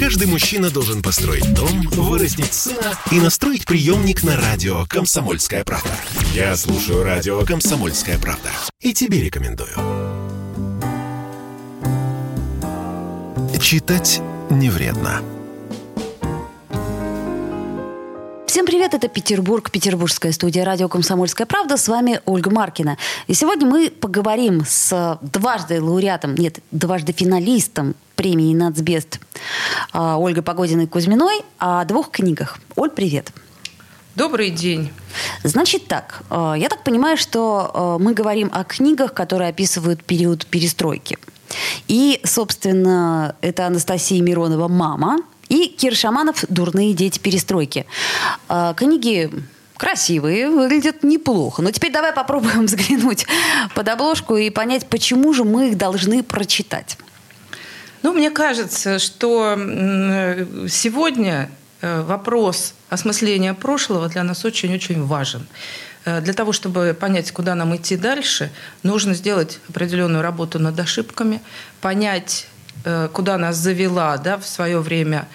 Каждый мужчина должен построить дом, вырастить сына и настроить приемник на радио «Комсомольская правда». Я слушаю радио «Комсомольская правда» и тебе рекомендую. Читать не вредно. Привет, это Петербург, петербургская студия радио «Комсомольская правда». С вами Ольга Маркина. И сегодня мы поговорим с дважды лауреатом, нет, дважды финалистом премии «Нацбест» а, Ольгой Погодиной-Кузьминой о двух книгах. Оль, привет. Добрый день. Значит так, а, я так понимаю, что а, мы говорим о книгах, которые описывают период перестройки. И, собственно, это Анастасия Миронова «Мама», и Кир Шаманов «Дурные дети перестройки». А, книги красивые, выглядят неплохо. Но теперь давай попробуем взглянуть под обложку и понять, почему же мы их должны прочитать. Ну, мне кажется, что сегодня э, вопрос осмысления прошлого для нас очень-очень важен. Э, для того, чтобы понять, куда нам идти дальше, нужно сделать определенную работу над ошибками, понять, куда нас завела да, в свое время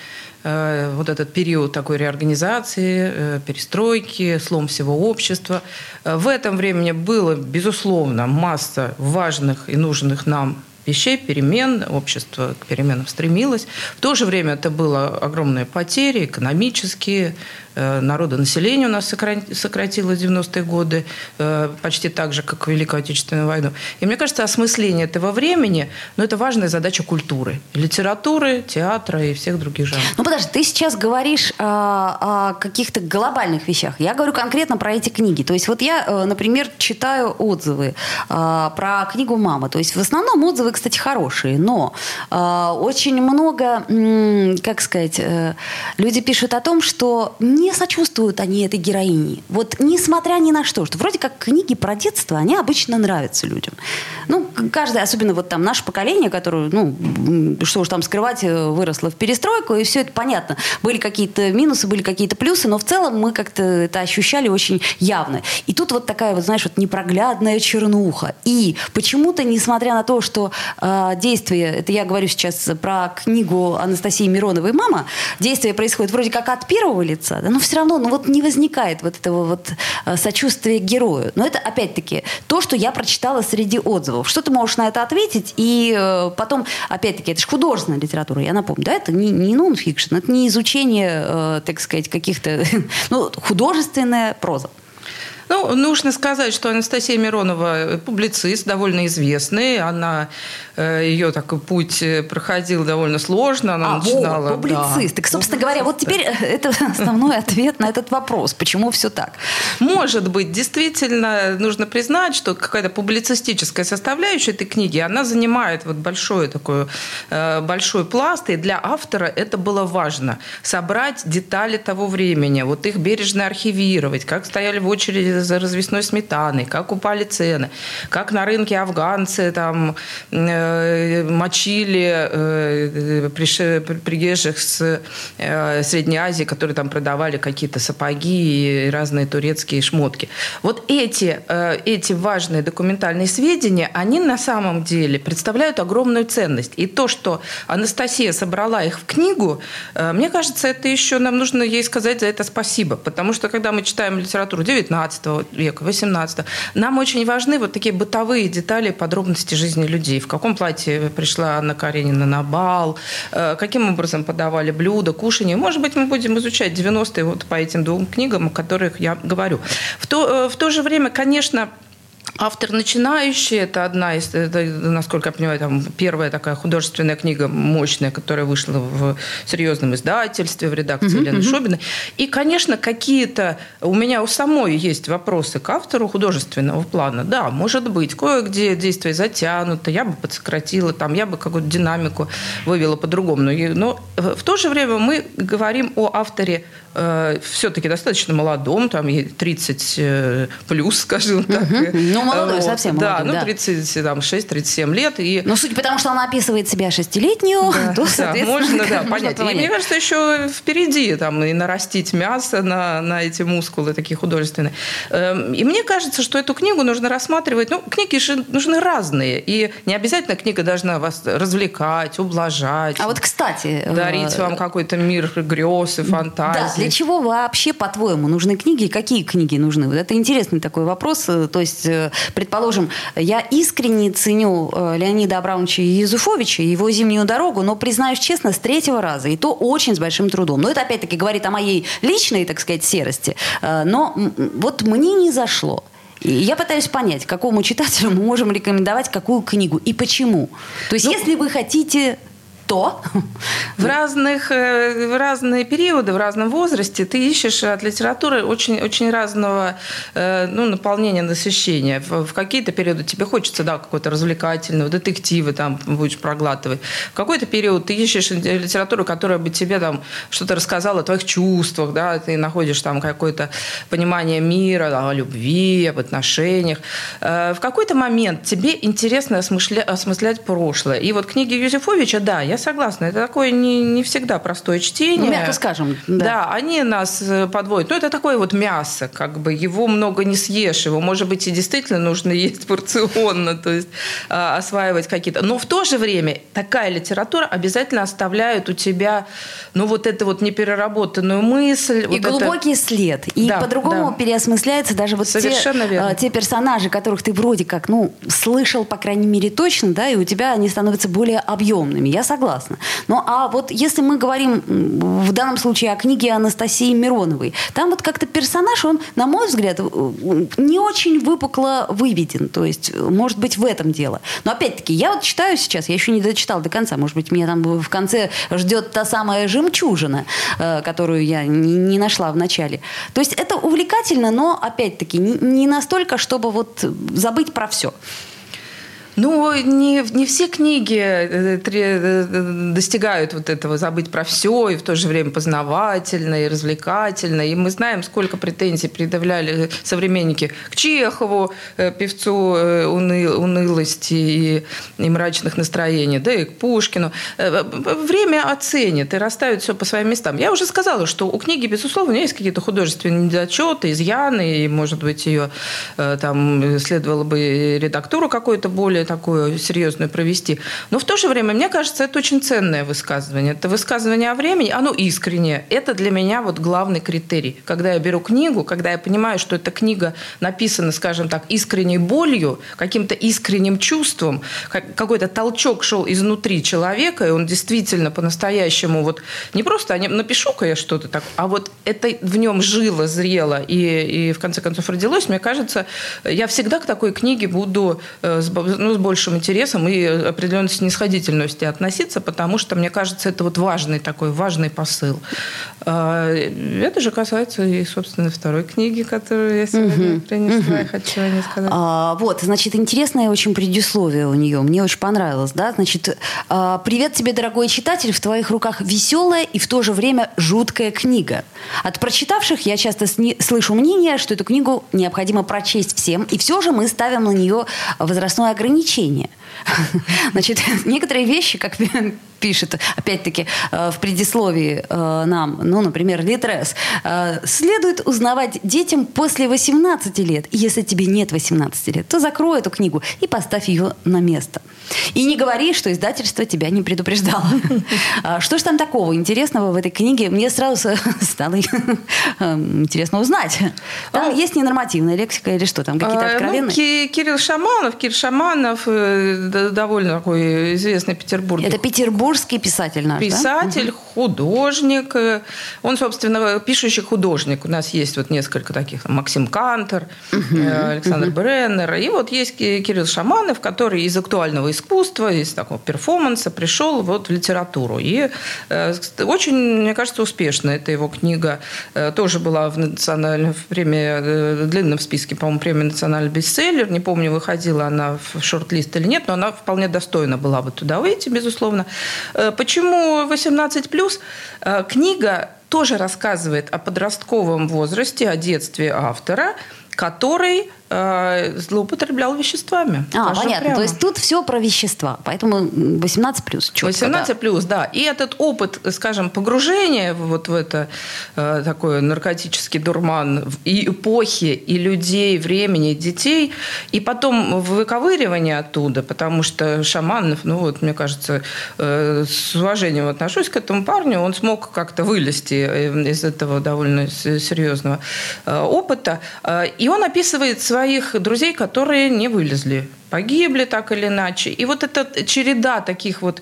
э, вот этот период такой реорганизации, э, перестройки, слом всего общества. В этом времени было, безусловно, масса важных и нужных нам вещей, перемен, общество к переменам стремилось. В то же время это было огромные потери экономические, Э, народонаселение у нас сократилось в 90-е годы, э, почти так же, как в Великую Отечественную войну. И мне кажется, осмысление этого времени, ну, это важная задача культуры, литературы, театра и всех других жанров. Ну, подожди, ты сейчас говоришь о, о каких-то глобальных вещах. Я говорю конкретно про эти книги. То есть вот я, э, например, читаю отзывы про книгу «Мама». То есть в основном отзывы, кстати, хорошие, но очень много, как сказать, люди пишут о том, что не не сочувствуют они этой героине. Вот несмотря ни на что, что вроде как книги про детство, они обычно нравятся людям. Ну, каждое, особенно вот там наше поколение, которое, ну, что уж там скрывать, э, выросло в перестройку, и все это понятно. Были какие-то минусы, были какие-то плюсы, но в целом мы как-то это ощущали очень явно. И тут вот такая вот, знаешь, вот непроглядная чернуха. И почему-то, несмотря на то, что э, действие, это я говорю сейчас про книгу Анастасии Мироновой «Мама», действие происходит вроде как от первого лица, да, но все равно, ну вот не возникает вот этого вот э, сочувствия герою. Но это, опять-таки, то, что я прочитала среди отзывов. Что ты можешь на это ответить? И э, потом, опять-таки, это же художественная литература, я напомню, да, это не, не нон-фикшн, это не изучение, э, так сказать, каких-то, ну, художественная проза. Ну, нужно сказать, что Анастасия Миронова публицист, довольно известный. Она, э, ее такой путь э, проходил довольно сложно. Она а, начинала... О, публицист. Да. Так, собственно говоря, вот теперь э, это основной ответ на этот вопрос. Почему все так? Может быть, действительно нужно признать, что какая-то публицистическая составляющая этой книги, она занимает вот большой такой большой пласт, и для автора это было важно. Собрать детали того времени, вот их бережно архивировать, как стояли в очереди за развесной сметаной, как упали цены, как на рынке афганцы там э, мочили э, приезжих с э, Средней Азии, которые там продавали какие-то сапоги и разные турецкие шмотки. Вот эти, э, эти важные документальные сведения, они на самом деле представляют огромную ценность. И то, что Анастасия собрала их в книгу, э, мне кажется, это еще нам нужно ей сказать за это спасибо. Потому что когда мы читаем литературу 19 века, 18 нам очень важны вот такие бытовые детали, подробности жизни людей. В каком платье пришла Анна Каренина на бал, э, каким образом подавали блюда, кушанье. Может быть, мы будем изучать 90-е вот по этим двум книгам, о которых я говорю. В то, э, в то же время, конечно, Автор начинающий, это одна из, это, насколько я понимаю, там первая такая художественная книга мощная, которая вышла в серьезном издательстве, в редакции uh-huh, Елены. Шубиной. И, конечно, какие-то у меня у самой есть вопросы к автору художественного плана. Да, может быть, кое-где действие затянуто, я бы подсократила, там, я бы какую-то динамику вывела по-другому. Но, но в то же время мы говорим о авторе э, все-таки достаточно молодом, там ей 30 э, плюс, скажем так. Угу. Ну, молодой, вот. совсем да, молодой. ну, 36-37 лет. И... Ну, судя по тому, что она описывает себя шестилетнюю, да, то, да, соответственно, можно, да, можно понять. И понять. мне кажется, еще впереди там и нарастить мясо на, на эти мускулы такие художественные. Эм, И мне кажется, что эту книгу нужно рассматривать. Ну, книги же нужны разные. И не обязательно книга должна вас развлекать, ублажать. А вот, кстати... э, дарить вам какой-то мир грез и фантазий. Да, для чего вообще, по-твоему, нужны книги? Какие книги нужны? Вот это интересный такой вопрос. Э, То есть, э, предположим, я искренне ценю э, Леонида Абрамовича Езуфовича, его «Зимнюю дорогу», но, признаюсь честно, с третьего раза. И то очень с большим трудом. Но это, опять-таки, говорит о моей личной, так сказать, серости. Э, Но вот мне не зашло. И я пытаюсь понять, какому читателю мы можем рекомендовать какую книгу и почему. То есть, если вы хотите то... В, разных, э, в разные периоды, в разном возрасте ты ищешь от литературы очень, очень разного э, ну, наполнения, насыщения. В, в какие-то периоды тебе хочется да, какой-то развлекательного, детективы там будешь проглатывать. В какой-то период ты ищешь литературу, которая бы тебе там что-то рассказала о твоих чувствах, да, ты находишь там какое-то понимание мира, о любви, об отношениях. Э, В какой-то момент тебе интересно осмысля- осмыслять прошлое. И вот книги Юзефовича, да, я согласна, это такое не, не всегда простое чтение. Ну, мягко скажем, да. Да, они нас э, подводят. Ну, это такое вот мясо, как бы, его много не съешь, его, может быть, и действительно нужно есть порционно, то есть а, осваивать какие-то. Но в то же время такая литература обязательно оставляет у тебя, ну, вот эту вот непереработанную мысль. И вот это- глубокий след. И Да, по-другому да. переосмысляется даже вот те, Совершенно верно. э, те персонажи, которых ты вроде как, ну, слышал, по крайней мере, точно, да, и у тебя они становятся более объемными. Я согласна. Ну, а вот если мы говорим в данном случае о книге Анастасии Мироновой, там вот как-то персонаж, он, на мой взгляд, э, не очень выпукло выведен. То есть, э, может быть, в этом дело. Но опять-таки, я вот читаю сейчас, я еще не дочитала до конца. Может быть, меня там в конце ждет та самая жемчужина, э, которую я не, нашла в начале. То есть это увлекательно, но опять-таки не настолько, чтобы вот забыть про все. Ну, не, не все книги э, тре- э, достигают вот этого забыть про все и в то же время познавательно и развлекательно. И мы знаем, сколько претензий предъявляли современники к Чехову, э, певцу э, уны- унылости и, и мрачных настроений, да и к Пушкину. Э, Время оценит и расставит все по своим местам. Я уже сказала, что у книги, безусловно, есть какие-то художественные недочеты, изъяны, и, может быть, ее э, там следовало бы редактуру какую-то более такую серьезную провести. Но в то же время, мне кажется, это очень ценное высказывание. Это высказывание о времени, оно искреннее. Это для меня вот главный критерий. Когда я беру книгу, когда я понимаю, что эта книга написана, скажем так, искренней болью, каким-то искренним чувством, как- какой-то толчок шел изнутри человека, и он действительно по-настоящему вот не просто а напишу-ка я что-то так, а вот это в нем жило, зрело и, и в конце концов родилось, мне кажется, я всегда к такой книге буду э, ну, с большим интересом и определенной снисходительностью относиться, потому что, мне кажется, это вот важный такой, важный посыл. А, Это же касается и, собственно, второй книги, которую я сегодня принесла, и хочу о ней сказать. А, вот, значит, интересное очень предисловие у нее. Мне очень понравилось, да? Значит, а, привет тебе, дорогой читатель, в твоих руках веселая и в то же время жуткая книга. От прочитавших я часто сни- слышу мнение, что эту книгу необходимо прочесть всем, и все же мы ставим на нее возрастное ограничение. Значит, некоторые вещи, как пишет, опять-таки, э, в предисловии э, нам, ну, например, Литрес, э, следует узнавать детям после 18 лет. И если тебе нет 18 лет, то закрой эту книгу и поставь ее на место. И не говори, что издательство тебя не предупреждало. А Что же там такого интересного в этой книге? Мне сразу стало интересно узнать. Там есть ненормативная лексика или что? Там какие-то А, ну, откровенные? Ки- Кирилл Шаманов, Кирилл Шаманов, довольно такой известный петербургский Это петербургский писатель наш, да? писатель, художник. Э, Он, собственно, пишущий художник. У нас есть вот несколько таких. Максим Кантер, э, Александр Бреннер. И вот есть Ки- Кирилл Шаманов, который из актуального искусства, из такого перформанса пришел вот в литературу. И э, очень, мне кажется, успешно. Это его книга тоже была в национальном в премии, в длинном списке, по-моему, премии национальный бестселлер. Не помню, выходила она в шорт-лист или нет, но она вполне достойна была бы туда выйти, безусловно. Э, Почему 18+. Э, Книга тоже рассказывает о подростковом возрасте, о детстве автора, который э, злоупотреблял веществами. А, понятно. Прямо. То есть тут все про вещества. Поэтому 18 плюс. 18 плюс, да. И этот опыт, скажем, погружения вот в это э, такой наркотический дурман и эпохи, и людей, времени, детей, и потом выковыривание оттуда, потому что Шаманов, ну вот, мне кажется, э, с уважением отношусь к этому парню, он смог как-то вылезти э, из этого довольно серьезного э, опыта. И он описывает своих друзей, которые не вылезли погибли так или иначе. И вот эта череда таких вот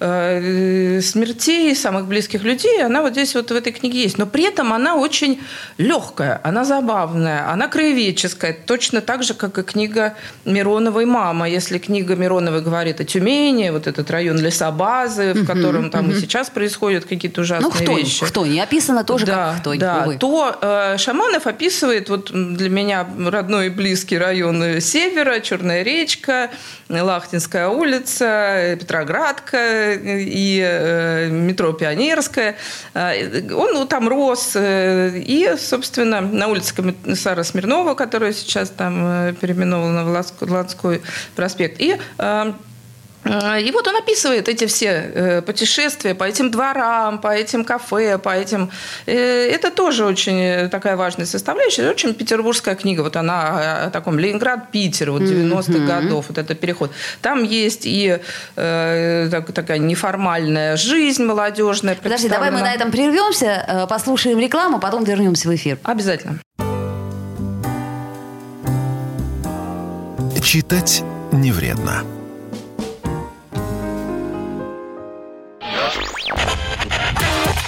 э, смертей самых близких людей, она вот здесь вот в этой книге есть. Но при этом она очень легкая, она забавная, она краеведческая, точно так же, как и книга Мироновой «Мама». Если книга Мироновой говорит о Тюмени, вот этот район лесобазы, в котором там и сейчас происходят какие-то ужасные ну, кто, вещи. Кто не описано тоже да, как кто да, увы. То э, Шаманов описывает вот для меня родной и близкий район севера, Черная речка, Лахтинская улица, Петроградка и э, метро Пионерская. Э, он ну, там рос. Э, и, собственно, на улице комиссара Смирнова, которая сейчас там переименована в Ланской проспект. И и вот он описывает эти все э, путешествия по этим дворам, по этим кафе, по этим... Э, это тоже очень такая важная составляющая. Очень петербургская книга. Вот она о таком Ленинград-Питер, вот 90-х mm-hmm. годов, вот этот переход. Там есть и такая неформальная жизнь молодежная. Подожди, давай мы на этом прервемся, послушаем рекламу, потом вернемся в эфир. Обязательно. Читать не вредно.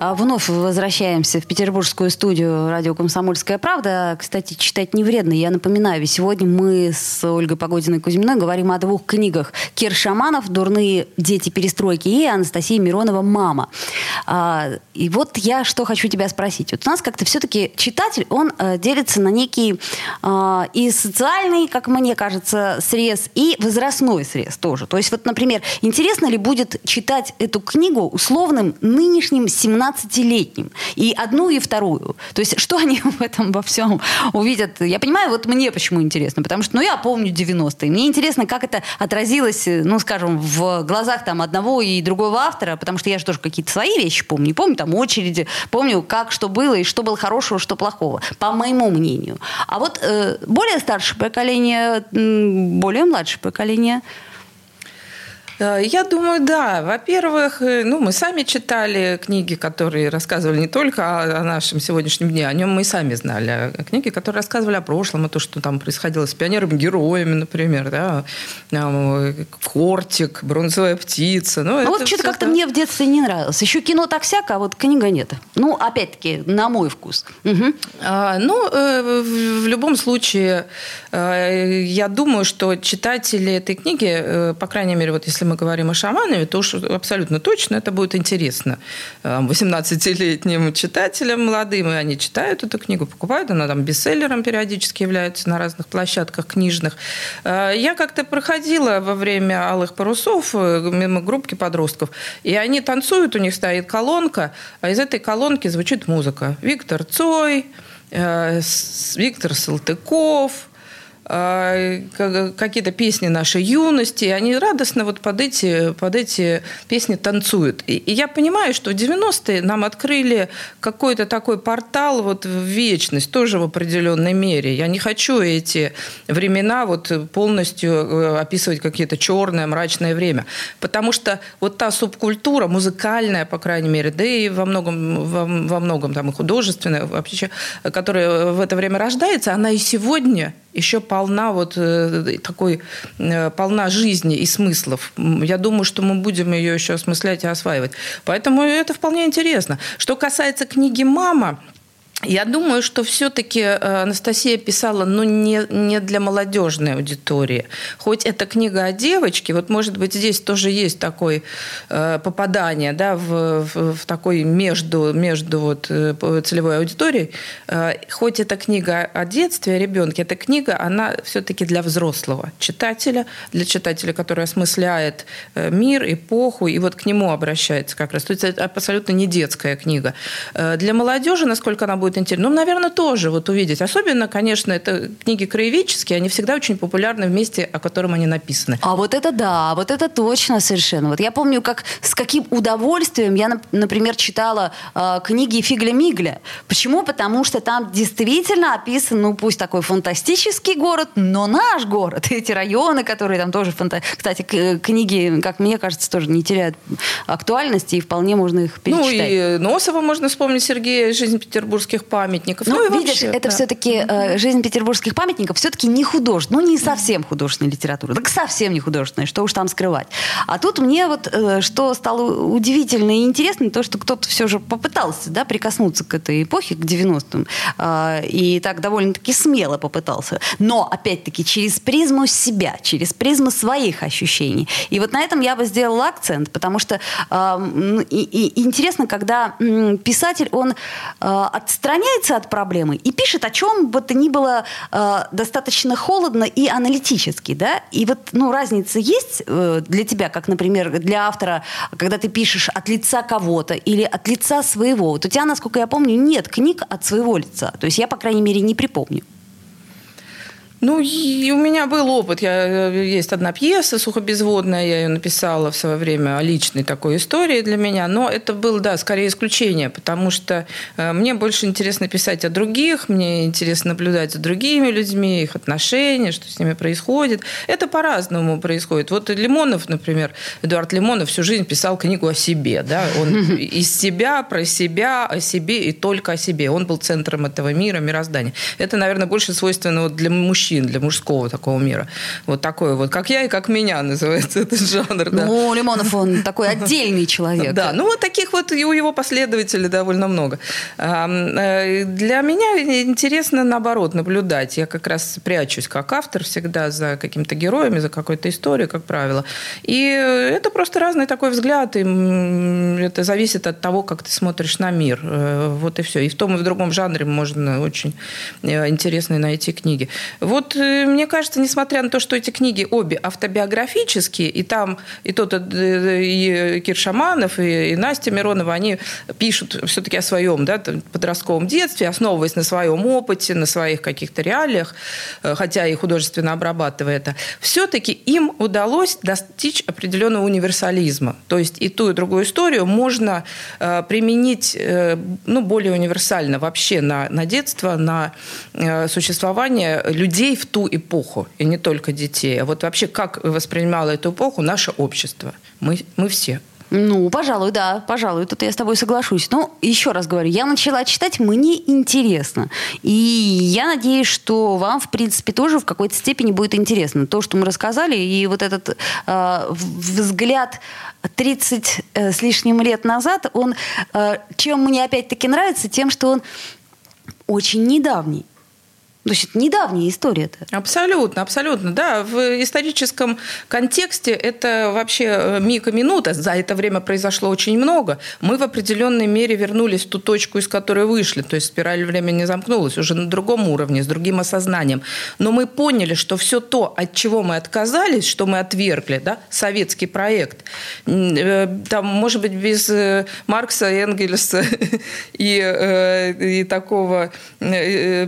Вновь возвращаемся в петербургскую студию радио «Комсомольская правда». Кстати, читать не вредно. Я напоминаю, ведь сегодня мы с Ольгой Погодиной Кузьминой говорим о двух книгах. Кир Шаманов «Дурные дети перестройки» и Анастасия Миронова «Мама». А, и вот я что хочу тебя спросить. Вот у нас как-то все-таки читатель, он э, делится на некий э, и социальный, как мне кажется, срез, и возрастной срез тоже. То есть вот, например, интересно ли будет читать эту книгу условным нынешним 17 17-летним. И одну, и вторую. То есть что они в этом во всем увидят? Я понимаю, вот мне почему интересно. Потому что, ну, я помню 90-е. Мне интересно, как это отразилось, ну, скажем, в глазах там одного и другого автора, потому что я же тоже какие-то свои вещи помню. Помню там очереди, помню, как что было и что было хорошего, что плохого, по моему мнению. А вот э, более старшее поколение, более младшее поколение – Э, я думаю, да. Во-первых, э, ну, мы сами читали книги, которые рассказывали не только о, о нашем сегодняшнем дне, о нем мы и сами знали. А книги, которые рассказывали о прошлом, о том, что там происходило с пионерами-героями, например, да, Кортик, Бронзовая птица. Ну, а вот что-то как-то мне в детстве не нравилось. Еще кино так всяко, а вот книга нет. Ну, опять-таки, на мой вкус. Угу. А, ну, э, в любом случае, я думаю, что читатели этой книги, по крайней мере, вот если мы говорим о Шаманове, то уж абсолютно точно это будет интересно 18-летним читателям молодым, и они читают эту книгу, покупают, она там бестселлером периодически является на разных площадках книжных. Э, я как-то проходила во время «Алых парусов» э, мимо группки подростков, и они танцуют, у них стоит колонка, а из этой колонки звучит музыка. Виктор Цой, э, Виктор Салтыков – какие-то песни нашей юности, они радостно вот под эти, под эти песни танцуют. И, и я понимаю, что в 90-е нам открыли какой-то такой портал вот в вечность, тоже в определенной мере. Я не хочу эти времена вот полностью э, описывать какие-то черное, мрачное время. Потому что вот та субкультура, музыкальная, по крайней мере, да и во многом, во, во многом там и художественная, вообще, которая в это время рождается, она и сегодня еще полна вот э, такой, э, полна жизни и смыслов. Я думаю, что мы будем ее еще осмыслять и осваивать. Поэтому это вполне интересно. Что касается книги «Мама», я думаю, что все-таки э, Анастасия писала, ну, не, не для молодежной аудитории. Хоть это книга о девочке, вот, может быть, здесь тоже есть такое э, попадание, да, в, в, в такой между, между вот э, целевой аудиторией. Э, хоть это книга о детстве, о ребенке, эта книга, она все-таки для взрослого читателя, для читателя, который осмысляет э, мир, эпоху, и вот к нему обращается как раз. То есть это абсолютно не детская книга. Для молодежи, насколько она будет будет интересно. Ну, наверное, тоже вот увидеть. Особенно, конечно, это книги краеведческие, они всегда очень популярны в месте, о котором они написаны. А вот это да, вот это точно совершенно. Вот я помню, как с каким удовольствием я, например, читала э, книги Фигля-Мигля. Почему? Потому что там действительно описан, ну, пусть такой фантастический город, но наш город. Эти районы, которые там тоже фанта... Кстати, книги, как мне кажется, тоже не теряют актуальности, и вполне можно их перечитать. Ну, и Носова можно вспомнить, Сергея, «Жизнь петербургских петербургских памятников. Ну, ну видишь, вообще, это да. все-таки э, жизнь петербургских памятников все-таки не художественная, ну не совсем художественная литература, так совсем не художественная, что уж там скрывать. А тут мне вот э, что стало удивительно и интересно, то, что кто-то все же попытался, да, прикоснуться к этой эпохе, к 90-м, э, и так довольно-таки смело попытался. Но, опять-таки, через призму себя, через призму своих ощущений. И вот на этом я бы сделала акцент, потому что э, и, и интересно, когда писатель, он э, отстраняется отстраняется от проблемы и пишет о чем бы то ни было э, достаточно холодно и аналитически, да? И вот, ну, разница есть э, для тебя, как, например, для автора, когда ты пишешь от лица кого-то или от лица своего. Вот у тебя, насколько я помню, нет книг от своего лица. То есть я, по крайней мере, не припомню. Ну, и у меня был опыт. Я, э, есть одна пьеса сухобезводная, я ее написала в свое время о личной такой истории для меня. Но это было, да, скорее исключение, потому что э, мне больше интересно писать о других, мне интересно наблюдать за другими людьми, их отношения, что с ними происходит. Это по-разному происходит. Вот Лимонов, например, Эдуард Лимонов всю жизнь писал книгу о себе. Да? Он из себя, про себя, о себе и только о себе. Он был центром этого мира, мироздания. Это, наверное, больше свойственно вот для мужчин мужчин, для мужского такого мира. Вот такой вот, как я и как меня называется этот жанр. Да. Ну, Лимонов, он такой отдельный человек. Да, ну вот таких вот и у его последователей довольно много. Э, для меня интересно, наоборот, наблюдать. Я как раз прячусь как автор всегда за какими-то героями, за какой-то историей, как правило. И это просто разный такой взгляд, и это зависит от того, как ты смотришь на мир. Э, вот и все. И в том и в другом жанре можно очень э, интересные найти книги. Вот вот э, мне кажется, несмотря на то, что эти книги обе автобиографические, и там и тот, э, и Кир Шаманов, и, и Настя Миронова, они пишут все-таки о своем да, подростковом детстве, основываясь на своем опыте, на своих каких-то реалиях, э, хотя и художественно обрабатывая это, все-таки им удалось достичь определенного универсализма. То есть и ту, и другую историю можно применить ну, более универсально вообще на, на детство, на существование людей, людей в ту эпоху, и не только детей, а вот вообще как воспринимало эту эпоху наше общество. Мы, мы все. Ну, пожалуй, да, пожалуй, тут я с тобой соглашусь. Но еще раз говорю, я начала читать, мне интересно. И я надеюсь, что вам, в принципе, тоже в какой-то степени будет интересно. То, что мы рассказали, и вот этот э, взгляд 30 э, с лишним лет назад, он, э, чем мне опять-таки нравится, тем, что он очень недавний. То есть это недавняя история-то. Абсолютно, абсолютно. Да, в историческом контексте это вообще э, миг и минута. За это время произошло очень много. Мы в определенной мере вернулись в ту точку, из которой вышли. То есть спираль времени замкнулась уже на другом уровне, с другим осознанием. Но мы поняли, что все то, от чего мы отказались, что мы отвергли, да, советский проект, э, там, может быть, без э, Маркса, Энгельса и, и такого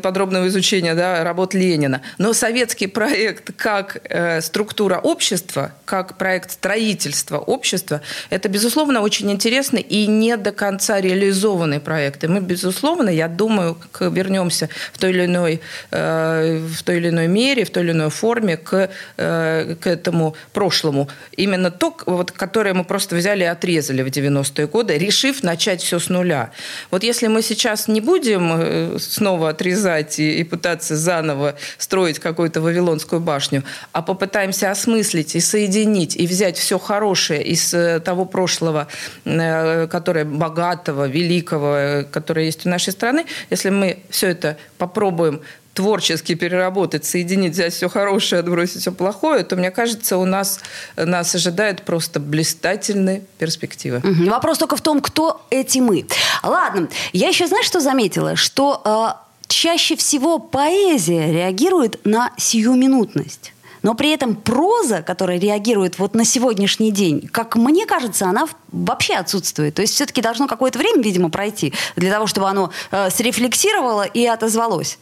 подробного изучения изучения да, работ Ленина. Но советский проект как э, структура общества, как проект строительства общества, это, безусловно, очень интересный и не до конца реализованный проект. И мы, безусловно, я думаю, вернемся в той или иной, э, в той или иной мере, в той или иной форме к, э, к этому прошлому. Именно то, вот, которое мы просто взяли и отрезали в 90-е годы, решив начать все с нуля. Вот если мы сейчас не будем э, снова отрезать и, и пытаться пытаться заново строить какую-то Вавилонскую башню, а попытаемся осмыслить и соединить, и взять все хорошее из э, того прошлого, э, которое богатого, великого, которое есть у нашей страны, если мы все это попробуем творчески переработать, соединить, взять все хорошее, отбросить все плохое, то, мне кажется, у нас нас ожидает просто блистательные перспективы. Угу. Вопрос только в том, кто эти мы. Ладно, я еще, знаешь, что заметила? Что э, чаще всего поэзия реагирует на сиюминутность. Но при этом проза, которая реагирует вот на сегодняшний день, как мне кажется, она вообще отсутствует. То есть все-таки должно какое-то время, видимо, пройти для того, чтобы оно э, срефлексировало и отозвалось.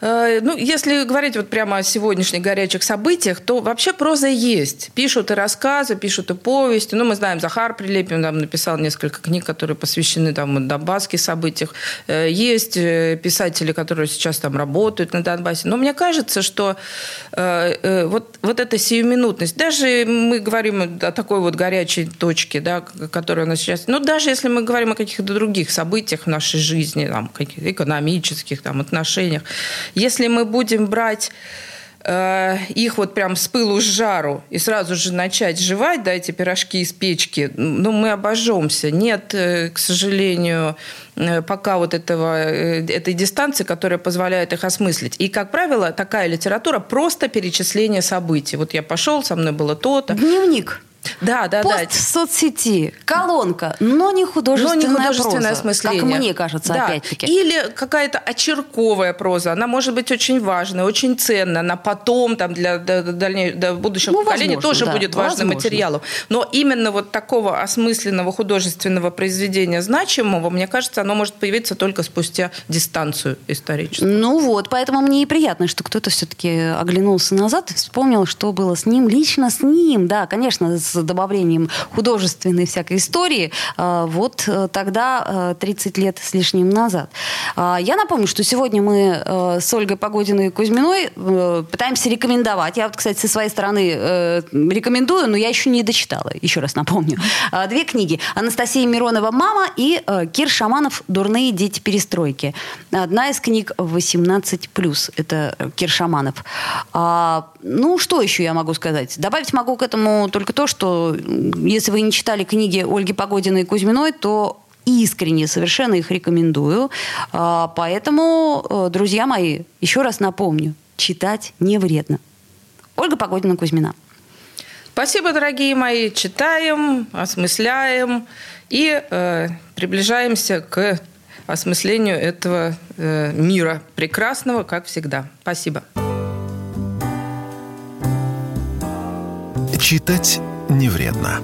Э, ну, если говорить вот прямо о сегодняшних горячих событиях, то вообще проза есть. Пишут и рассказы, пишут и повести. Ну, мы знаем, Захар Прилепин там написал несколько книг, которые посвящены там донбасским событиям. Э, есть э, писатели, которые сейчас там работают на Донбассе. Но мне кажется, что вот, вот эта сиюминутность, даже мы говорим о такой вот горячей точке, да, которая у нас сейчас... Ну, даже если мы говорим о каких-то других событиях в нашей жизни, там, каких-то экономических там, отношениях, если мы будем брать э, их вот прям с пылу с жару и сразу же начать жевать, да, эти пирожки из печки, ну, мы обожжемся. Нет, э, к сожалению, э, пока вот этого, этой дистанции, которая позволяет их осмыслить. И, как правило, такая литература просто перечисление событий. Вот я пошел, со мной было то-то. Дневник. Да, да, Пост да. в соцсети, колонка, но не художественная, но не художественное проза, осмысление. Как мне кажется, да. опять-таки. Или какая-то очерковая проза. Она может быть очень важная, очень ценная. Она потом там, для, для, для, для будущих ну, поколений возможно, тоже да, будет важным возможно. материалом. Но именно вот такого осмысленного художественного произведения значимого, мне кажется, оно может появиться только спустя дистанцию историческую. Ну вот, поэтому мне и приятно, что кто-то все-таки оглянулся назад вспомнил, что было с ним, лично с ним. Да, конечно, с добавлением художественной всякой истории, а, вот э, тогда, 30 э, лет с лишним назад. А, я напомню, что сегодня мы э, с Ольгой Погодиной и Кузьминой пытаемся рекомендовать. Я вот, кстати, со своей стороны рекомендую, но я еще не дочитала, еще раз напомню. А, две книги. Анастасия Миронова «Мама» и Кир Шаманов «Дурные дети перестройки». Одна из книг 18+. Это Кир Шаманов. Ну, что еще я могу сказать? Добавить могу к этому только то, что что если вы не читали книги Ольги Погодиной и Кузьминой, то искренне совершенно их рекомендую. А, поэтому, э, друзья мои, еще раз напомню, читать не вредно. Ольга Погодина Кузьмина. Спасибо, дорогие мои. Читаем, осмысляем и э, приближаемся к осмыслению этого э, мира прекрасного, как всегда. Спасибо. Читать не вредно.